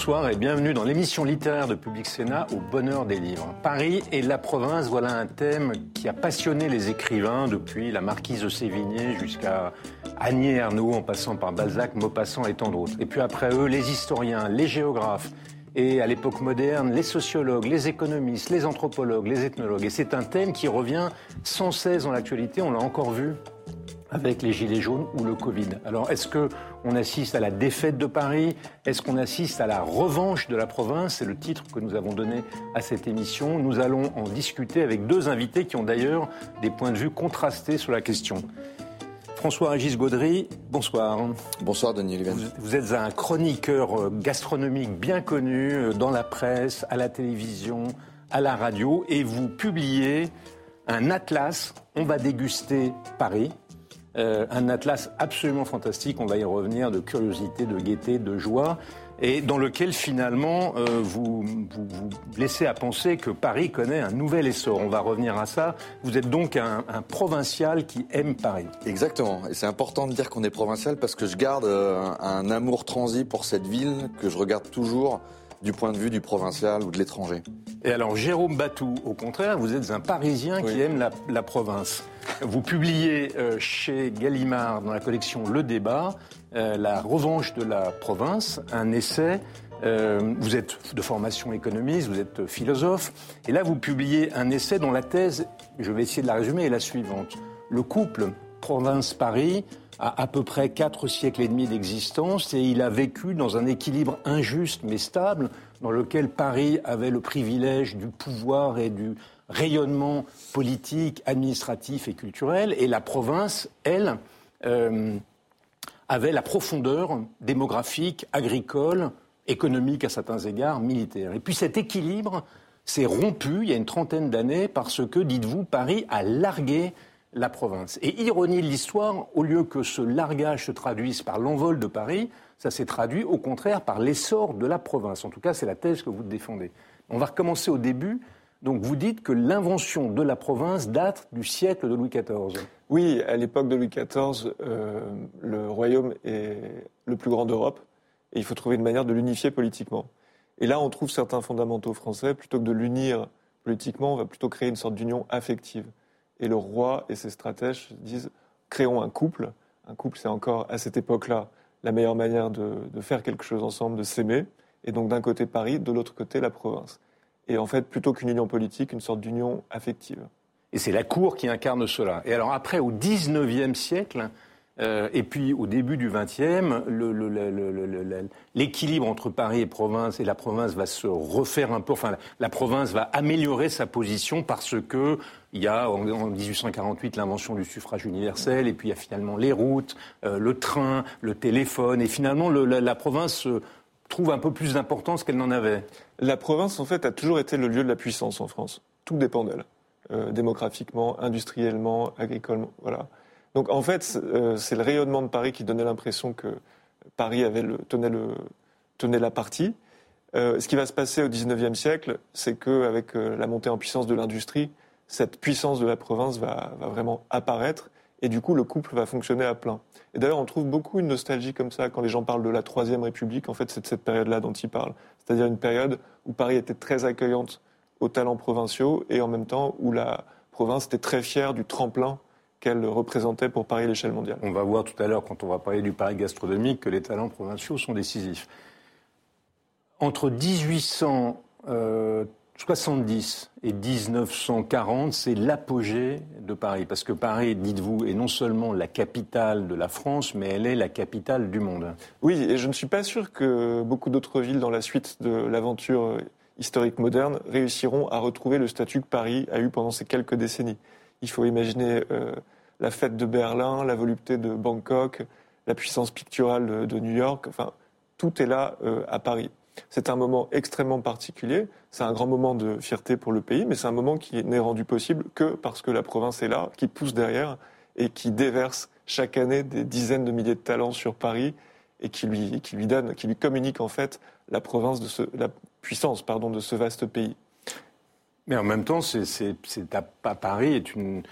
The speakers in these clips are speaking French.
Bonsoir et bienvenue dans l'émission littéraire de Public Sénat au bonheur des livres. Paris et la province, voilà un thème qui a passionné les écrivains depuis la marquise de Sévigné jusqu'à Agnès Ernaux en passant par Balzac, Maupassant et tant d'autres. Et puis après eux, les historiens, les géographes, et à l'époque moderne, les sociologues, les économistes, les anthropologues, les ethnologues. Et c'est un thème qui revient sans cesse dans l'actualité, on l'a encore vu avec les Gilets jaunes ou le Covid. Alors, est-ce qu'on assiste à la défaite de Paris? Est-ce qu'on assiste à la revanche de la province? C'est le titre que nous avons donné à cette émission. Nous allons en discuter avec deux invités qui ont d'ailleurs des points de vue contrastés sur la question. François-Régis Gaudry, bonsoir. Bonsoir Denis. Vous, êtes un chroniqueur euh, gastronomique bien connu euh, dans la presse, à la télévision, à la radio, et vous publiez un atlas, On va déguster Paris, euh, un atlas absolument fantastique, on va y revenir, de curiosité, de gaieté, de joie, et dans lequel finalement euh, vous, vous, laissez à penser que Paris connaît un nouvel essor. On va revenir à ça. Vous êtes donc un, un provincial qui aime Paris. Exactement, et c'est important de dire qu'on est provincial parce que je garde euh, un amour transi pour cette ville que je regarde toujours du point de vue du provincial ou de l'étranger. Et alors, Jérôme Batou, au contraire, vous êtes un Parisien qui aime la, province. Vous publiez euh, chez Gallimard, dans la collection Le Débat, euh, La revanche de la province, un essai. Euh, vous êtes de formation économiste, vous êtes philosophe, et là vous publiez un essai dont la thèse, je vais essayer de la résumer, est la suivante. Le couple province-Paris a à peu près quatre siècles et demi d'existence et il a vécu dans un équilibre injuste mais stable dans lequel Paris avait le privilège du pouvoir et du rayonnement politique, administratif et culturel et la province, elle, euh, avait la profondeur démographique, agricole, économique à certains égards, militaire. Et puis cet équilibre s'est rompu il y a une trentaine d'années parce que, dites-vous, Paris a largué la province. Et ironie de l'histoire, au lieu que ce largage se traduise par l'envol de Paris, ça s'est traduit au contraire par l'essor de la province. En tout cas, c'est la thèse que vous défendez. On va recommencer au début. Donc vous dites que l'invention de la province date du siècle de Louis XIV. Oui, à l'époque de Louis XIV, euh, le royaume est le plus grand d'Europe et il faut trouver une manière de l'unifier politiquement. Et là, on trouve certains fondamentaux français. Plutôt que de l'unir politiquement, on va plutôt créer une sorte d'union affective. Et le roi et ses stratèges disent créons un couple. Un couple, c'est encore à cette époque-là la meilleure manière de, faire quelque chose ensemble, de s'aimer. Et donc d'un côté Paris, de l'autre côté la province. Et en fait, plutôt qu'une union politique, une sorte d'union affective. Et c'est la cour qui incarne cela. Et alors après, au XIXe siècle, et puis au début du XXe, l'équilibre entre Paris et province et la province va se refaire un peu. Enfin, la, province va améliorer sa position parce que il y a en, 1848 l'invention du suffrage universel, et puis il y a finalement les routes, euh, le train, le téléphone, et finalement la, province trouve un peu plus d'importance qu'elle n'en avait. La province, en fait, a toujours été le lieu de la puissance en France. Tout dépend d'elle, euh, démographiquement, industriellement, agricolement, voilà. Donc en fait, euh, c'est le rayonnement de Paris qui donnait l'impression que Paris avait tenait la partie. Euh, ce qui va se passer au XIXe siècle, c'est qu'avec euh, la montée en puissance de l'industrie, cette puissance de la province va, va, vraiment apparaître et du coup le couple va fonctionner à plein. Et d'ailleurs, on trouve beaucoup une nostalgie comme ça quand les gens parlent de la Troisième République. En fait, c'est de cette période-là dont ils parlent. C'est-à-dire une période où Paris était très accueillante aux talents provinciaux et en même temps où la province était très fière du tremplin qu'elle représentait pour Paris à l'échelle mondiale. On va voir tout à l'heure, quand on va parler du Paris gastronomique, que les talents provinciaux sont décisifs. Entre 1870 et 1940, c'est l'apogée de Paris. Parce que Paris, dites-vous, est non seulement la capitale de la France, mais elle est la capitale du monde. Oui, et je ne suis pas sûr que beaucoup d'autres villes, dans la suite de l'aventure historique moderne, réussiront à retrouver le statut que Paris a eu pendant ces quelques décennies. Il faut imaginer euh, la fête de Berlin, la volupté de Bangkok, la puissance picturale de, New York. Enfin, tout est là euh, à Paris. C'est un moment extrêmement particulier. C'est un grand moment de fierté pour le pays, mais c'est un moment qui n'est rendu possible que parce que la province est là, qui pousse derrière et qui déverse chaque année des dizaines de milliers de talents sur Paris et qui lui, qui lui donne, qui lui communique en fait la province de ce, la puissance pardon, de ce vaste pays. Mais en même temps, c'est, Paris est une,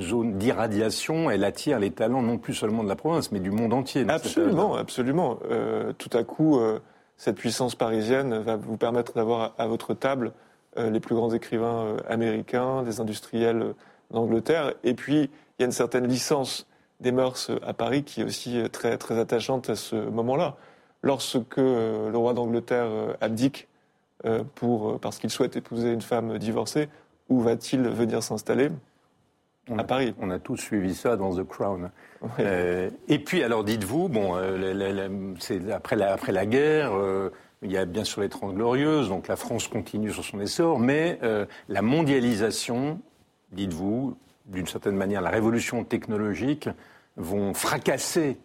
zone d'irradiation. Elle attire les talents non plus seulement de la province, mais du monde entier. Absolument, absolument. Euh, tout à coup, euh, cette puissance parisienne va vous permettre d'avoir à, votre table euh, les plus grands écrivains américains, des industriels d'Angleterre. Et puis, il y a une certaine licence des mœurs à Paris qui est aussi très, très attachante à ce moment-là. Lorsque le roi d'Angleterre abdique pour, parce qu'il souhaite épouser une femme divorcée, où va-t-il venir s'installer à Paris. On a tous suivi ça dans The Crown. et puis, alors, dites-vous, bon, c'est après la, après la guerre, il y a bien sûr les Trente Glorieuses, donc la France continue sur son essor, mais euh, la mondialisation, dites-vous, d'une certaine manière, la révolution technologique vont fracasser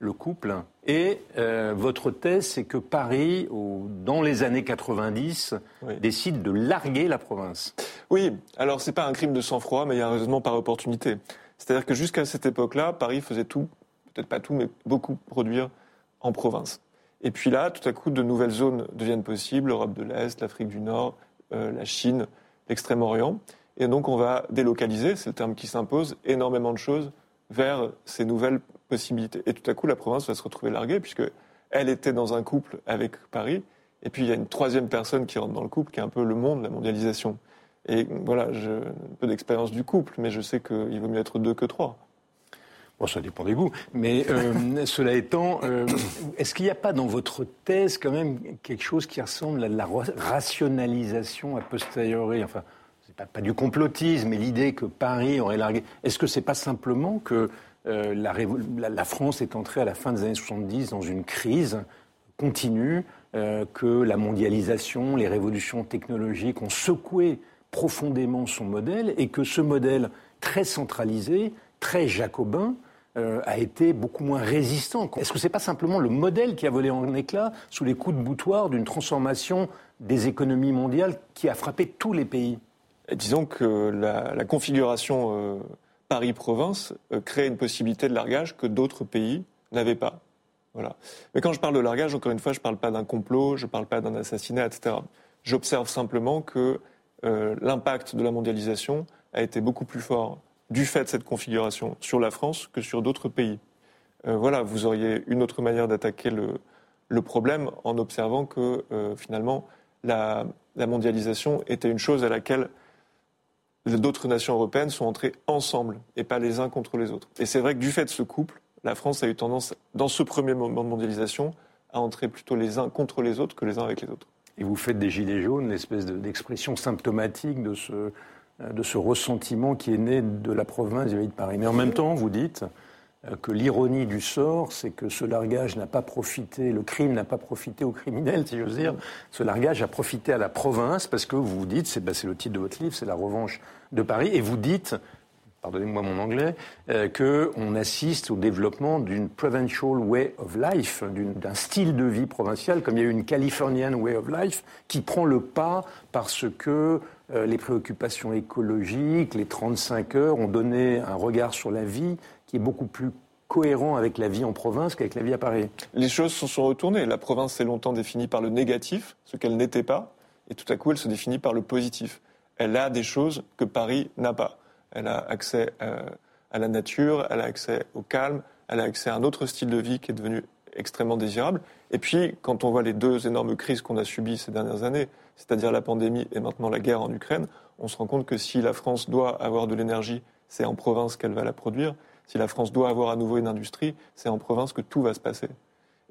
le couple. Et euh, votre thèse, c'est que Paris, dans les années 90, décide de larguer la province. Oui, alors c'est pas un crime de sang-froid, mais il y a un raisonnement par opportunité. C'est-à-dire que jusqu'à cette époque-là, Paris faisait tout, peut-être pas tout, mais beaucoup produire en province. Et puis là, tout à coup, de nouvelles zones deviennent possibles, l'Europe de l'Est, l'Afrique du Nord, euh, la Chine, l'Extrême-Orient. Et donc on va délocaliser, c'est le terme qui s'impose, énormément de choses vers ces nouvelles possibilités. Et tout à coup, la province va se retrouver larguée, puisque elle était dans un couple avec Paris, et puis il y a une troisième personne qui rentre dans le couple, qui est un peu le monde, la mondialisation. Et voilà, j'ai un peu d'expérience du couple, mais je sais qu'il vaut mieux être deux que trois. Bon, ça dépend des goûts. Mais euh, cela étant, euh, est-ce qu'il n'y a pas dans votre thèse quand même quelque chose qui ressemble à la rationalisation a posteriori Enfin, pas, du complotisme, mais l'idée que Paris aurait largué. Est-ce que c'est pas simplement que euh, la, France est entrée à la fin des années 70 dans une crise continue, que la mondialisation, les révolutions technologiques ont secoué profondément son modèle et que ce modèle très centralisé, très jacobin, euh, a été beaucoup moins résistant? Est-ce que ce n'est pas simplement le modèle qui a volé en éclats sous les coups de boutoir d'une transformation des économies mondiales qui a frappé tous les pays? Disons que la, configuration euh, Paris-Province euh, crée une possibilité de largage que d'autres pays n'avaient pas. Voilà. Mais quand je parle de largage, encore une fois, je ne parle pas d'un complot, je ne parle pas d'un assassinat, etc. J'observe simplement que l'impact de la mondialisation a été beaucoup plus fort du fait de cette configuration sur la France que sur d'autres pays. Euh, voilà, vous auriez une autre manière d'attaquer le, problème en observant que euh, finalement la, mondialisation était une chose à laquelle d'autres nations européennes sont entrées ensemble et pas les uns contre les autres. Et c'est vrai que du fait de ce couple, la France a eu tendance, dans ce premier moment de mondialisation, à entrer plutôt les uns contre les autres que les uns avec les autres. Et vous faites des gilets jaunes, l'espèce d'expression symptomatique de ce, de ce ressentiment qui est né de la province vis de Paris. Mais en même temps, vous dites que l'ironie du sort, c'est que ce largage n'a pas profité, le crime n'a pas profité aux criminels, si j'ose dire. Ce largage a profité à la province parce que vous dites, c'est ben, le titre de votre livre, c'est la revanche de Paris, et vous dites, pardonnez-moi mon anglais, euh, qu'on assiste au développement d'une provincial way of life, d'un style de vie provincial, comme il y a eu une Californian way of life, qui prend le pas parce que euh, les préoccupations écologiques, les 35 heures ont donné un regard sur la vie qui est beaucoup plus cohérent avec la vie en province qu'avec la vie à Paris. Les choses se sont retournées. La province s'est longtemps définie par le négatif, ce qu'elle n'était pas, et tout à coup elle se définit par le positif. Elle a des choses que Paris n'a pas. Elle a accès euh, à la nature, elle a accès au calme, elle a accès à un autre style de vie qui est devenu extrêmement désirable. Et puis, quand on voit les deux énormes crises qu'on a subies ces dernières années, c'est-à-dire la pandémie et maintenant la guerre en Ukraine, on se rend compte que si la France doit avoir de l'énergie, c'est en province qu'elle va la produire. Si la France doit avoir à nouveau une industrie, c'est en province que tout va se passer.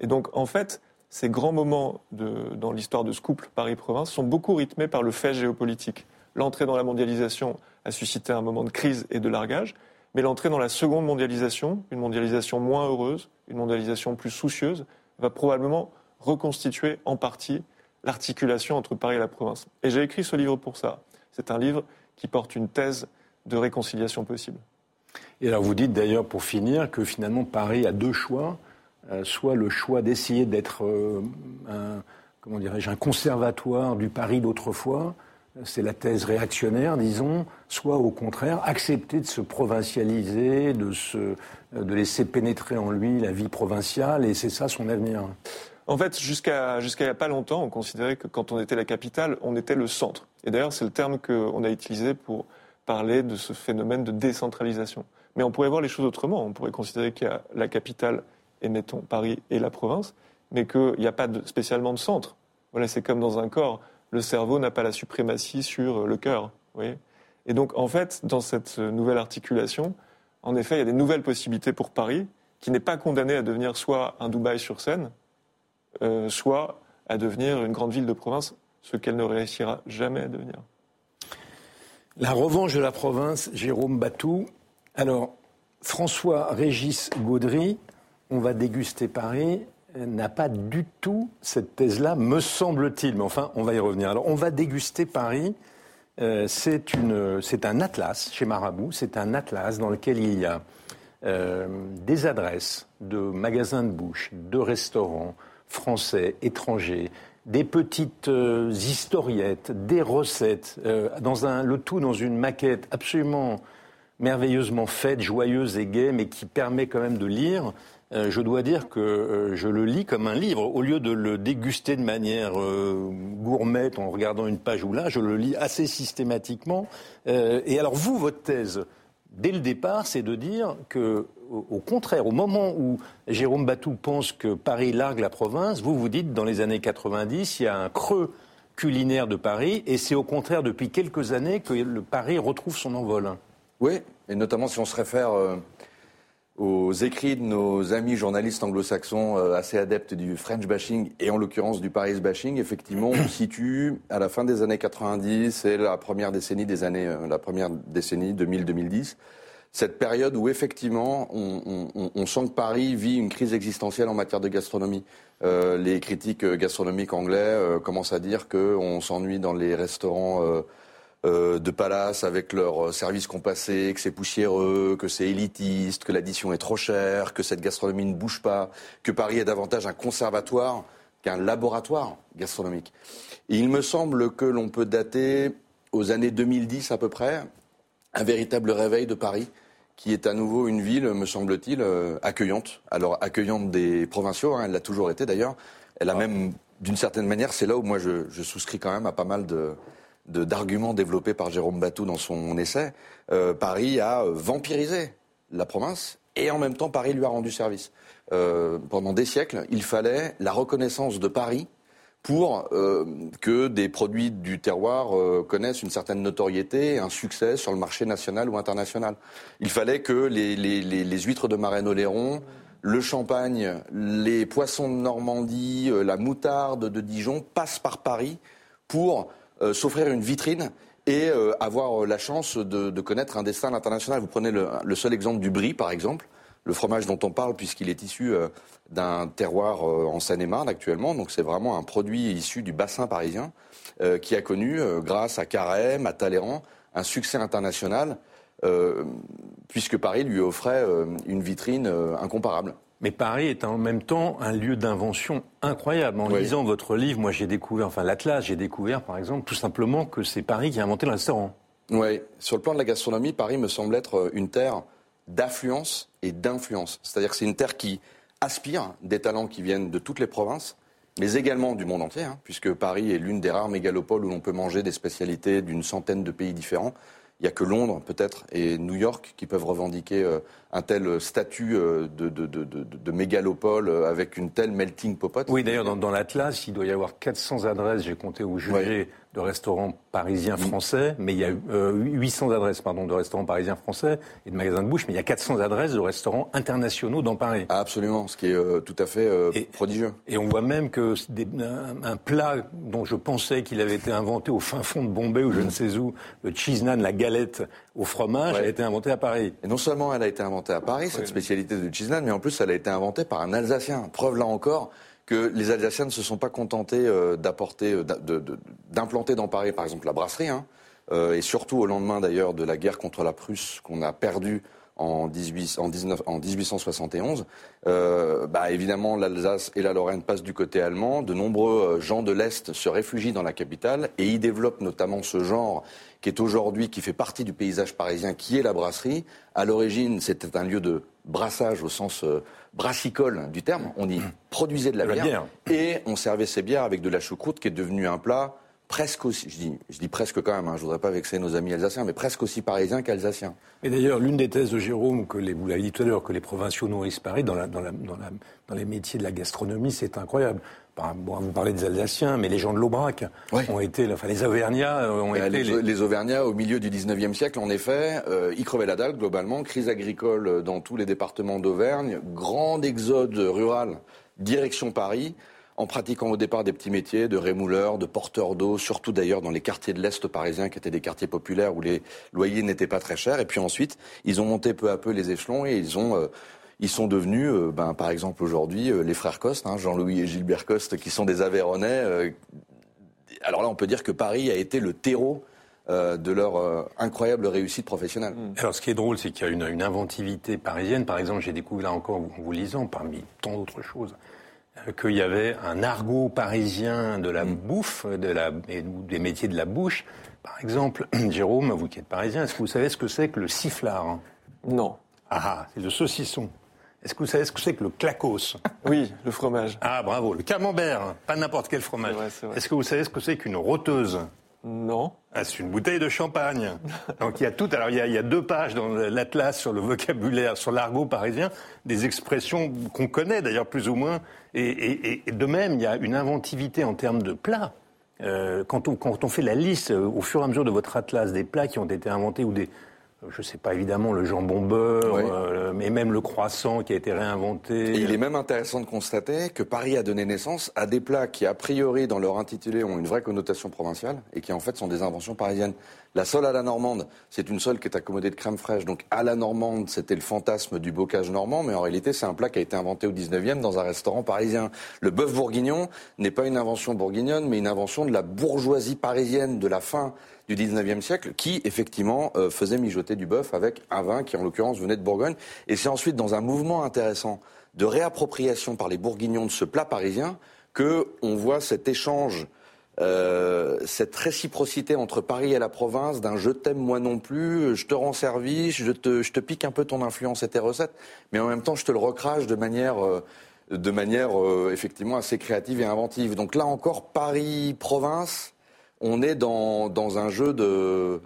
Et donc, en fait, ces grands moments dans l'histoire de ce couple Paris-Province sont beaucoup rythmés par le fait géopolitique. L'entrée dans la mondialisation a suscité un moment de crise et de largage, mais l'entrée dans la seconde mondialisation, une mondialisation moins heureuse, une mondialisation plus soucieuse, va probablement reconstituer en partie l'articulation entre Paris et la province. Et j'ai écrit ce livre pour ça. C'est un livre qui porte une thèse de réconciliation possible. Et alors vous dites d'ailleurs pour finir que finalement Paris a deux choix, euh, soit le choix d'essayer d'être euh, un, comment dirais-je, un conservatoire du Paris d'autrefois, c'est la thèse réactionnaire, disons, soit au contraire accepter de se provincialiser, de, se, de laisser pénétrer en lui la vie provinciale, et c'est ça son avenir. En fait, jusqu'à jusqu'à il n'y a pas longtemps, on considérait que quand on était la capitale, on était le centre. Et d'ailleurs, c'est le terme qu'on a utilisé pour parler de ce phénomène de décentralisation. Mais on pourrait voir les choses autrement. On pourrait considérer qu'il y a la capitale, et mettons Paris et la province, mais qu'il n'y a pas spécialement de centre. Voilà, c'est comme dans un corps. Le cerveau n'a pas la suprématie sur le cœur. Et donc, en fait, dans cette nouvelle articulation, en effet, il y a des nouvelles possibilités pour Paris, qui n'est pas condamné à devenir soit un Dubaï sur scène, euh, soit à devenir une grande ville de province, ce qu'elle ne réussira jamais à devenir. La revanche de la province, Jérôme Batou. Alors, François Régis Gaudry, on va déguster Paris, n'a pas du tout cette thèse-là, me semble-t-il. Mais enfin, on va y revenir. Alors, on va déguster Paris. Euh, c'est un atlas chez Marabout. C'est un atlas dans lequel il y a euh, des adresses de magasins de bouche, de restaurants français, étrangers, des petites euh, historiettes, des recettes, dans un, le tout dans une maquette absolument merveilleusement faite, joyeuse et gaie, mais qui permet quand même de lire. Euh, je dois dire que euh, je le lis comme un livre. Au lieu de le déguster de manière euh, gourmette en regardant une page ou là, je le lis assez systématiquement. et alors vous, votre thèse, dès le départ, c'est de dire que, au, contraire, au moment où Jérôme Batou pense que Paris largue la province, vous vous dites, dans les années 90, il y a un creux culinaire de Paris, et c'est au contraire depuis quelques années que le Paris retrouve son envol. Oui, et notamment si on se réfère aux écrits de nos amis journalistes anglo-saxons euh, assez adeptes du French bashing et en l'occurrence du Paris bashing, effectivement, on situe à la fin des années 90 et la première décennie des années, euh, la première décennie 2000-2010, cette période où effectivement on, sent que Paris vit une crise existentielle en matière de gastronomie. Euh, les critiques gastronomiques anglais commencent à dire qu'on s'ennuie dans les restaurants euh, de palace avec leurs euh, services compassés, que c'est poussiéreux, que c'est élitiste, que l'addition est trop chère, que cette gastronomie ne bouge pas, que Paris est davantage un conservatoire qu'un laboratoire gastronomique. il me semble que l'on peut dater aux années 2010 à peu près un véritable réveil de Paris qui est à nouveau une ville, me semble-t-il, euh, accueillante. Alors accueillante des provinciaux, hein, elle l'a toujours été d'ailleurs. Elle a ah. même, d'une certaine manière, c'est là où moi je souscris quand même à pas mal de, d'arguments développés par Jérôme Batou dans son essai, euh, Paris a euh, vampirisé la province et en même temps Paris lui a rendu service. Euh, pendant des siècles, il fallait la reconnaissance de Paris pour que des produits du terroir connaissent une certaine notoriété un succès sur le marché national ou international. Il fallait que les, les huîtres de Marennes-Oléron, le champagne, les poissons de Normandie, la moutarde de Dijon passent par Paris pour euh, s'offrir une vitrine et euh, avoir euh, la chance de, connaître un destin international. Vous prenez le, seul exemple du brie, par exemple, le fromage dont on parle, puisqu'il est issu d'un terroir en Seine-et-Marne actuellement. Donc c'est vraiment un produit issu du bassin parisien qui a connu, grâce à Carême, à Talleyrand, un succès international, puisque Paris lui offrait une vitrine incomparable. Mais Paris est en même temps un lieu d'invention incroyable. En lisant votre livre, moi j'ai découvert, enfin l'Atlas, j'ai découvert par exemple tout simplement que c'est Paris qui a inventé le restaurant. Oui, sur le plan de la gastronomie, Paris me semble être euh, une terre d'affluence et d'influence. C'est-à-dire que c'est une terre qui aspire des talents qui viennent de toutes les provinces, mais également du monde entier, hein, puisque Paris est l'une des rares mégalopoles où l'on peut manger des spécialités d'une centaine de pays différents. Il n'y a que Londres, peut-être, et New York qui peuvent revendiquer euh, un tel statut euh, de, de, mégalopole euh, avec une telle melting popote. Oui, d'ailleurs, dans, l'Atlas, il doit y avoir 400 adresses, j'ai compté au jugé, de restaurants parisiens mm. français, mais il y a 800 adresses pardon, de restaurants parisiens français et de magasins de bouche, mais il y a 400 adresses de restaurants internationaux dans Paris. absolument, ce qui est tout à fait prodigieux. Et on voit même que un, plat dont je pensais qu'il avait été inventé au fin fond de Bombay ou je ne sais où, le cheese naan, la galette au fromage, a été inventé à Paris. Et non seulement elle a été inventée à Paris, cette spécialité de cheese naan, mais en plus elle a été inventée par un Alsacien. Preuve là encore que les Alsaciens ne se sont pas contentés euh, d'apporter, euh, d'implanter dans Paris, par exemple, la brasserie, hein, euh, et surtout au lendemain d'ailleurs de la guerre contre la Prusse qu'on a perdue en, 18, en, 19, en 1871, euh, bah, évidemment l'Alsace et la Lorraine passent du côté allemand. De nombreux gens de l'Est se réfugient dans la capitale et y développent notamment ce genre qui est aujourd'hui, qui fait partie du paysage parisien, qui est la brasserie. À l'origine, c'était un lieu de brassage au sens brassicole du terme. On y produisait de la, bière, et on servait ces bières avec de la choucroute qui est devenue un plat presque aussi, je dis, je dis presque quand même, hein, je voudrais pas vexer nos amis alsaciens, mais presque aussi parisiens qu'alsaciens. Et d'ailleurs, l'une des thèses de Jérôme, que les, vous l'avez dit tout à l'heure, que les provinciaux nourrissent Paris dans, la, dans, la, dans, la, dans les métiers de la gastronomie, c'est incroyable. Bon, vous parlez des Alsaciens, mais les gens de l'Aubrac ont été, enfin les Auvergnats euh, ont bah, été... Les, les... Auvergnats, au milieu du 19e siècle, en effet, euh, ils crevaient la dalle, globalement, crise agricole dans tous les départements d'Auvergne, grand exode rural, direction Paris, en pratiquant au départ des petits métiers de rémouleur, de porteur d'eau, surtout d'ailleurs dans les quartiers de l'Est parisien qui étaient des quartiers populaires où les loyers n'étaient pas très chers. Et puis ensuite, ils ont monté peu à peu les échelons et ils. Euh, sont devenus, euh, ben, par exemple aujourd'hui, euh, les frères Coste, hein, Jean-Louis et Gilbert Coste, qui sont des Aveyronais. Euh, alors là, on peut dire que Paris a été le terreau de leur incroyable réussite professionnelle. Alors ce qui est drôle, c'est qu'il y a une, une, inventivité parisienne. Par exemple, j'ai découvert là encore en vous lisant, parmi tant d'autres choses, qu'il y avait un argot parisien de la bouffe, de la, et des métiers de la bouche. Par exemple, Jérôme, vous qui êtes parisien, est-ce que vous savez ce que c'est que le sifflard Non. Ah, c'est le saucisson. Est-ce que vous savez ce que c'est que le clacos? Oui, le fromage. Ah, bravo. Le camembert, pas n'importe quel fromage. Est-ce que vous savez ce que c'est qu'une roteuse Non. Ah, c'est une bouteille de champagne. Donc il y a tout. Alors il y a, deux pages dans l'atlas sur le vocabulaire, sur l'argot parisien, des expressions qu'on connaît d'ailleurs plus ou moins. Et, de même, il y a une inventivité en termes de plats. Euh, quand, on, quand on fait la liste euh, au fur et à mesure de votre atlas des plats qui ont été inventés ou des, je ne sais pas évidemment le jambon beurre, euh, mais même le croissant qui a été réinventé. Et il est même intéressant de constater que Paris a donné naissance à des plats qui, a priori, dans leur intitulé, ont une vraie connotation provinciale et qui, en fait, sont des inventions parisiennes. La sole à la normande, c'est une sole qui est accommodée de crème fraîche. Donc, à la normande, c'était le fantasme du bocage normand, mais en réalité, c'est un plat qui a été inventé au 19e dans un restaurant parisien. Le bœuf bourguignon n'est pas une invention bourguignonne, mais une invention de la bourgeoisie parisienne de la fin du 19e siècle qui, effectivement, euh, faisait mijoter du bœuf avec un vin qui, en l'occurrence, venait de Bourgogne. Et c'est ensuite, dans un mouvement intéressant de réappropriation par les bourguignons de ce plat parisien, que on voit cet échange, euh, cette réciprocité entre Paris et la province d'un je t'aime moi non plus, je te rends service, je te, pique un peu ton influence et tes recettes, mais en même temps je te le recrache de manière... Euh, de manière effectivement assez créative et inventive. Donc là encore, Paris-Province, on est dans, dans un jeu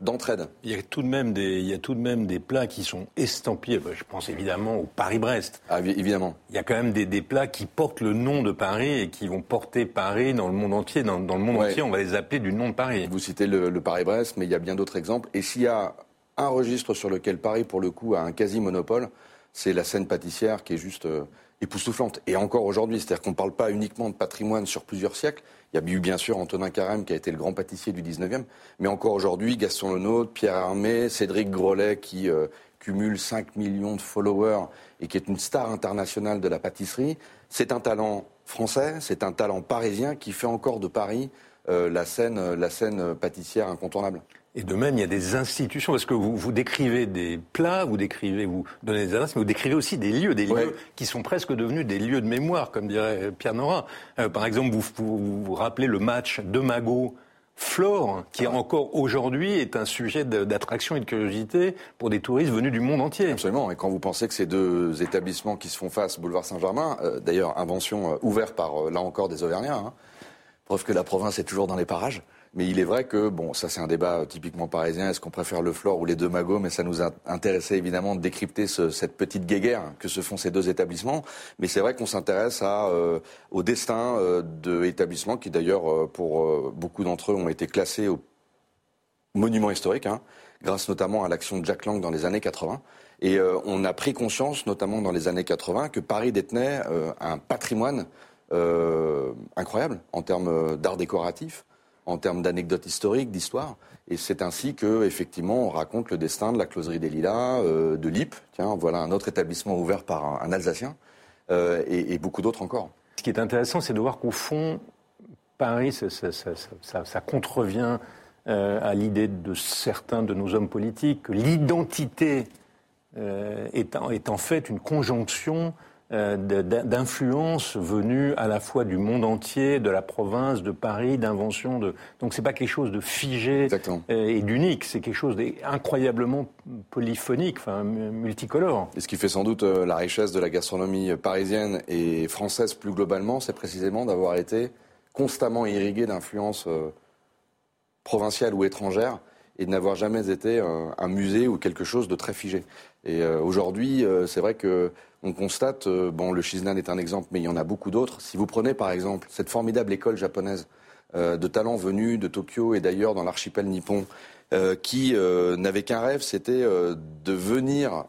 d'entraide. il, y a tout de même des, il y a tout de même des plats qui sont estampillés. Je pense évidemment au Paris-Brest. Ah, évidemment. Il y a quand même des, des, plats qui portent le nom de Paris et qui vont porter Paris dans le monde entier. Dans, dans le monde entier, on va les appeler du nom de Paris. Vous citez le, le Paris-Brest, mais il y a bien d'autres exemples. Et s'il y a un registre sur lequel Paris, pour le coup, a un quasi-monopole, c'est la scène pâtissière qui est juste euh, époustouflante. Et encore aujourd'hui, c'est-à-dire qu'on ne parle pas uniquement de patrimoine sur plusieurs siècles, il y a eu bien sûr Antonin Carême qui a été le grand pâtissier du 19e, mais encore aujourd'hui Gaston Lenôtre, Pierre Hermé, Cédric Grolet qui euh, cumule 5 millions de followers et qui est une star internationale de la pâtisserie. C'est un talent français, c'est un talent parisien qui fait encore de Paris euh, la scène pâtissière incontournable. Et de même, il y a des institutions, parce que vous, vous décrivez des plats, vous décrivez, vous donnez des adresses, mais vous décrivez aussi des lieux, des lieux qui sont presque devenus des lieux de mémoire, comme dirait Pierre Nora. Euh, par exemple, vous, vous vous rappelez le match de Magot Flore, qui encore aujourd'hui est un sujet d'attraction et de curiosité pour des touristes venus du monde entier. Absolument. Et quand vous pensez que ces deux établissements qui se font face, boulevard Saint-Germain, euh, d'ailleurs invention euh, ouverte par là encore des Auvergnats, hein, preuve que la province est toujours dans les parages. Mais il est vrai que, bon, ça c'est un débat typiquement parisien, est-ce qu'on préfère le Flore ou les deux Magots Mais ça nous a intéressé évidemment de décrypter ce, cette petite guéguerre que se font ces deux établissements. Mais c'est vrai qu'on s'intéresse euh, au destin euh, d'établissements qui d'ailleurs, euh, pour euh, beaucoup d'entre eux, ont été classés au monument historique, hein, grâce notamment à l'action de Jack Lang dans les années 80. Et euh, on a pris conscience, notamment dans les années 80, que Paris détenait un patrimoine incroyable en termes d'art décoratif en termes d'anecdotes historiques, d'histoire. Et c'est ainsi que, effectivement, on raconte le destin de la closerie des Lilas, euh, de l'IP. Tiens, voilà un autre établissement ouvert par un, Alsacien, euh, et, beaucoup d'autres encore. Ce qui est intéressant, c'est de voir qu'au fond, Paris, ça, contrevient euh, à l'idée de certains de nos hommes politiques que l'identité est, est, en fait une conjonction euh, d'influence venue à la fois du monde entier, de la province, de Paris, d'invention. De... Donc c'est pas quelque chose de figé euh, et d'unique, c'est quelque chose d'incroyablement polyphonique, enfin multicolore. Et ce qui fait sans doute euh, la richesse de la gastronomie parisienne et française plus globalement, c'est précisément d'avoir été constamment irrigué d'influences provinciale ou étrangère et de n'avoir jamais été un, musée ou quelque chose de très figé. Et euh, aujourd'hui, euh, c'est vrai que on constate, euh, bon, le Shiznan est un exemple, mais il y en a beaucoup d'autres. Si vous prenez par exemple cette formidable école japonaise de talents venus de Tokyo et d'ailleurs dans l'archipel nippon, qui n'avaient qu'un rêve, c'était de venir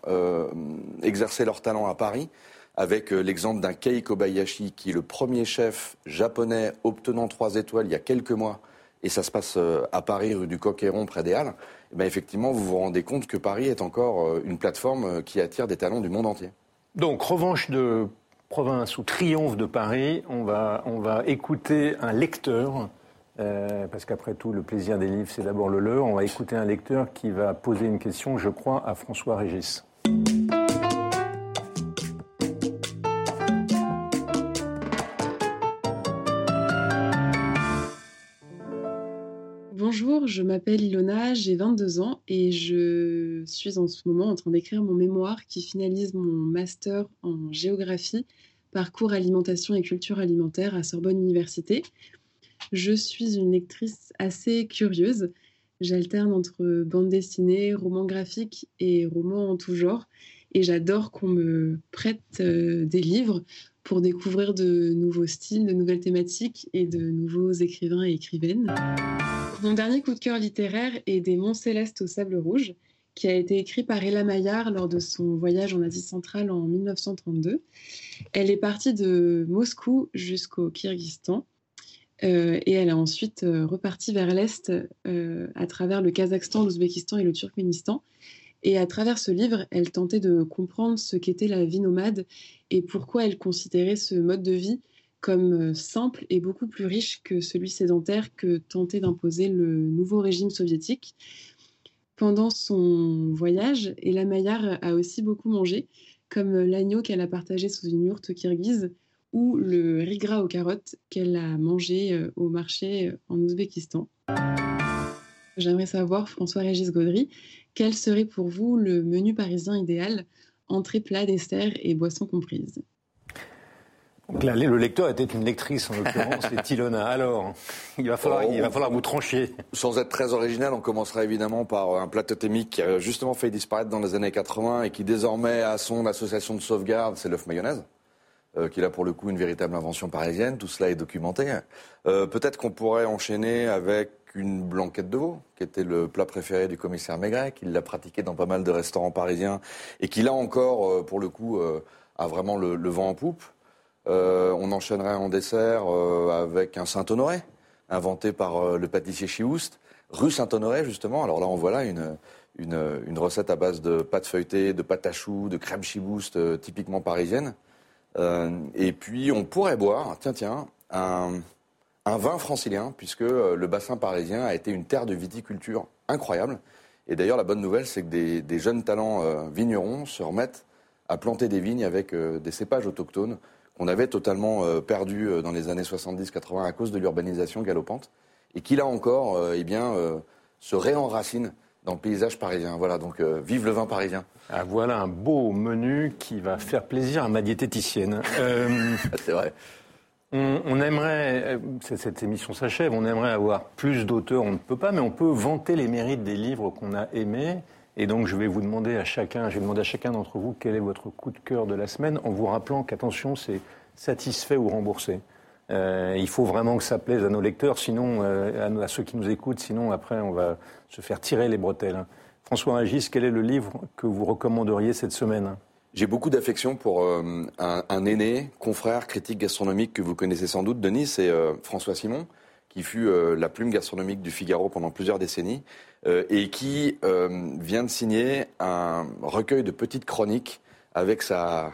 exercer leur talent à Paris, avec l'exemple d'un Kei Kobayashi, qui est le premier chef japonais obtenant trois étoiles il y a quelques mois et ça se passe euh, à Paris, rue du Coq-Héron, près des Halles, ben, effectivement, vous vous rendez compte que Paris est encore euh, une plateforme euh, qui attire des talents du monde entier. Donc, revanche de province ou triomphe de Paris, on va, on va écouter un lecteur, parce qu'après tout, le plaisir des livres, c'est d'abord le leur. On va écouter un lecteur qui va poser une question, je crois, à François Régis. Je m'appelle Ilona, j'ai 22 ans et je suis en ce moment en train d'écrire mon mémoire qui finalise mon master en géographie, parcours alimentation et culture alimentaire à Sorbonne Université. Je suis une lectrice assez curieuse. J'alterne entre bande dessinée, romans graphiques et romans en tout genre. Et j'adore qu'on me prête euh, des livres pour découvrir de nouveaux styles, de nouvelles thématiques et de nouveaux écrivains et écrivaines. Mon dernier coup de cœur littéraire est Des Monts Célestes au Sable Rouge, qui a été écrit par Ella Maillard lors de son voyage en Asie centrale en 1932. Elle est partie de Moscou jusqu'au Kyrgyzstan. Euh, et elle a ensuite euh, reparti vers l'Est euh, à travers le Kazakhstan, l'Ouzbékistan et le Turkménistan. Et à travers ce livre, elle tentait de comprendre ce qu'était la vie nomade et pourquoi elle considérait ce mode de vie comme euh, simple et beaucoup plus riche que celui sédentaire que tentait d'imposer le nouveau régime soviétique. Pendant son voyage, Ella Maillard a aussi beaucoup mangé, comme l'agneau qu'elle a partagé sous une yourte kirghize ou le riz gras aux carottes qu'elle a mangé euh, au marché euh, en Ouzbékistan. J'aimerais savoir, François-Régis Gaudry, quel serait pour vous le menu parisien idéal, entrée, plat, dessert et boissons comprises donc là, le lecteur était une lectrice, en l'occurrence, c'est Ilona. Alors, il va, falloir, il va falloir vous trancher. Sans être très original, on commencera évidemment par un plat totémique qui a justement fait disparaître dans les années 80 et qui désormais a son association de sauvegarde, c'est l'œuf mayonnaise. Euh, qui est là pour le coup une véritable invention parisienne, tout cela est documenté. Euh, peut-être qu'on pourrait enchaîner avec une blanquette de veau, qui était le plat préféré du commissaire Maigret, qui l'a pratiqué dans pas mal de restaurants parisiens, et qui là encore, euh, pour le coup, a vraiment le, le vent en poupe. Euh, on enchaînerait en dessert euh, avec un Saint-Honoré, inventé par euh, le pâtissier Chioust. Rue Saint-Honoré, justement. Alors là, on voit là une, recette à base de pâte feuilletée, de pâte à choux, de crème Chibouste, typiquement parisienne. et puis, on pourrait boire, tiens, tiens, un, vin francilien, puisque le bassin parisien a été une terre de viticulture incroyable. Et d'ailleurs, la bonne nouvelle, c'est que des, jeunes talents vignerons se remettent à planter des vignes avec des cépages autochtones qu'on avait totalement euh, perdu euh, dans les années 70-80 à cause de l'urbanisation galopante, et qui là encore euh, eh bien, se réenracine dans le paysage parisien. Voilà, donc vive le vin parisien. Ah, voilà un beau menu qui va faire plaisir à ma diététicienne. C'est vrai. On, aimerait, cette émission s'achève, on aimerait avoir plus d'auteurs, on ne peut pas, mais on peut vanter les mérites des livres qu'on a aimés. Et donc, je vais vous demander à chacun, je vais demander à chacun d'entre vous quel est votre coup de cœur de la semaine, en vous rappelant qu'attention, c'est satisfait ou remboursé. Euh, il faut vraiment que ça plaise à nos lecteurs, sinon euh, à, ceux qui nous écoutent, sinon après on va se faire tirer les bretelles. François Régis, quel est le livre que vous recommanderiez cette semaine? J'ai beaucoup d'affection pour euh, un, un, aîné, confrère, critique gastronomique que vous connaissez sans doute, Denis, c'est François Simon, qui fut la plume gastronomique du Figaro pendant plusieurs décennies. Euh, et qui euh, vient de signer un recueil de petites chroniques avec sa,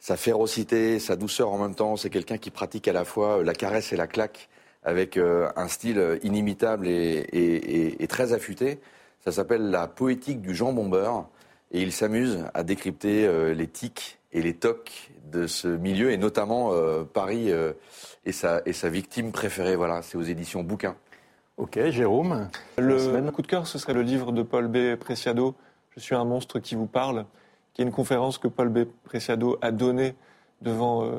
sa férocité, sa douceur en même temps. C'est quelqu'un qui pratique à la fois la caresse et la claque avec euh, un style inimitable et, et, très affûté. Ça s'appelle La poétique du jambon beurre et il s'amuse à décrypter les tics et les tocs de ce milieu et notamment Paris et, sa, et sa victime préférée. Voilà, c'est aux éditions Bouquin. Ok, Jérôme. Le coup de cœur, ce serait le livre de Paul B. Preciado, Je suis un monstre qui vous parle, qui est une conférence que Paul B. Preciado a donnée devant, euh,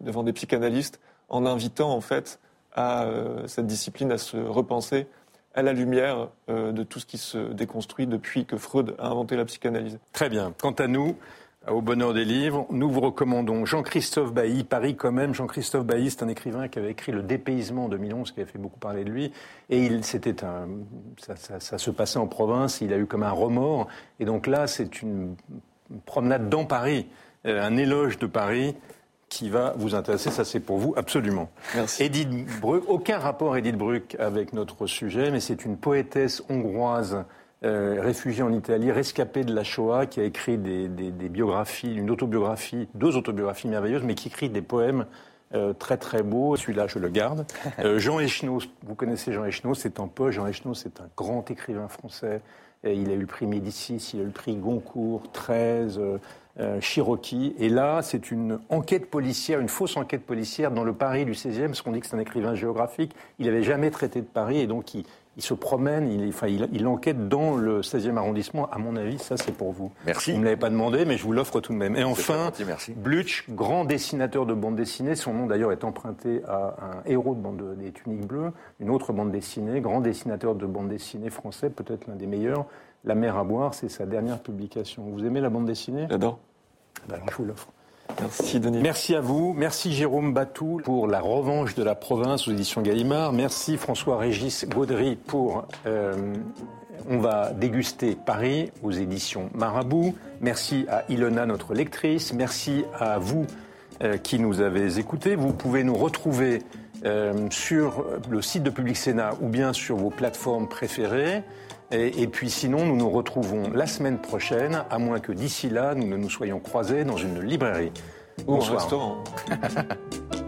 devant des psychanalystes en invitant en fait à euh, cette discipline à se repenser à la lumière de tout ce qui se déconstruit depuis que Freud a inventé la psychanalyse. Très bien. Quant à nous, au bonheur des livres, nous vous recommandons Jean-Christophe Bailly, Paris quand même. Jean-Christophe Bailly, c'est un écrivain qui avait écrit Le dépaysement en 2011, qui avait fait beaucoup parler de lui. Et il, c'était un, ça, ça, se passait en province, il a eu comme un remords. Et donc là, c'est une promenade dans Paris, euh, un éloge de Paris qui va vous intéresser. Ça, c'est pour vous, absolument. Merci. Edith Bruck, aucun rapport, Edith Bruck, avec notre sujet, mais c'est une poétesse hongroise euh, réfugié en Italie, rescapé de la Shoah, qui a écrit des, biographies, une autobiographie, deux autobiographies merveilleuses, mais qui écrit des poèmes euh, très très beaux. Celui-là, je le garde. Euh, Jean Echenoz, vous connaissez Jean Echenoz, c'est un poète. Jean Echenoz, c'est un grand écrivain français. il a eu le prix Médicis, il a eu le prix Goncourt, 13, Cherokee. Et là, c'est une enquête policière, une fausse enquête policière dans le Paris du 16e, parce qu'on dit que c'est un écrivain géographique. Il n'avait jamais traité de Paris, et donc il, il se promène, il, enfin, il, enquête dans le 16e arrondissement. À mon avis, ça, c'est pour vous. Merci. Vous ne me l'avez pas demandé, mais je vous l'offre tout de même. Et enfin, Blutch, grand dessinateur de bande dessinée. Son nom, d'ailleurs, est emprunté à un héros de bande des Tuniques Bleues, une autre bande dessinée. Grand dessinateur de bande dessinée français, peut-être l'un des meilleurs. La mer à boire, c'est sa dernière publication. Vous aimez la bande dessinée? J'adore. Ben, je vous l'offre. Merci à vous. Merci Jérôme Batou pour La revanche de la province aux éditions Gallimard. Merci François-Régis Gaudry pour euh, On va déguster Paris aux éditions Marabout. Merci à Ilona, notre lectrice. Merci à vous euh, qui nous avez écoutés. Vous pouvez nous retrouver euh, sur le site de Public Sénat ou bien sur vos plateformes préférées. Et, et, puis sinon, nous nous retrouvons la semaine prochaine, à moins que d'ici là, nous ne nous soyons croisés dans une librairie. Ou restaurant.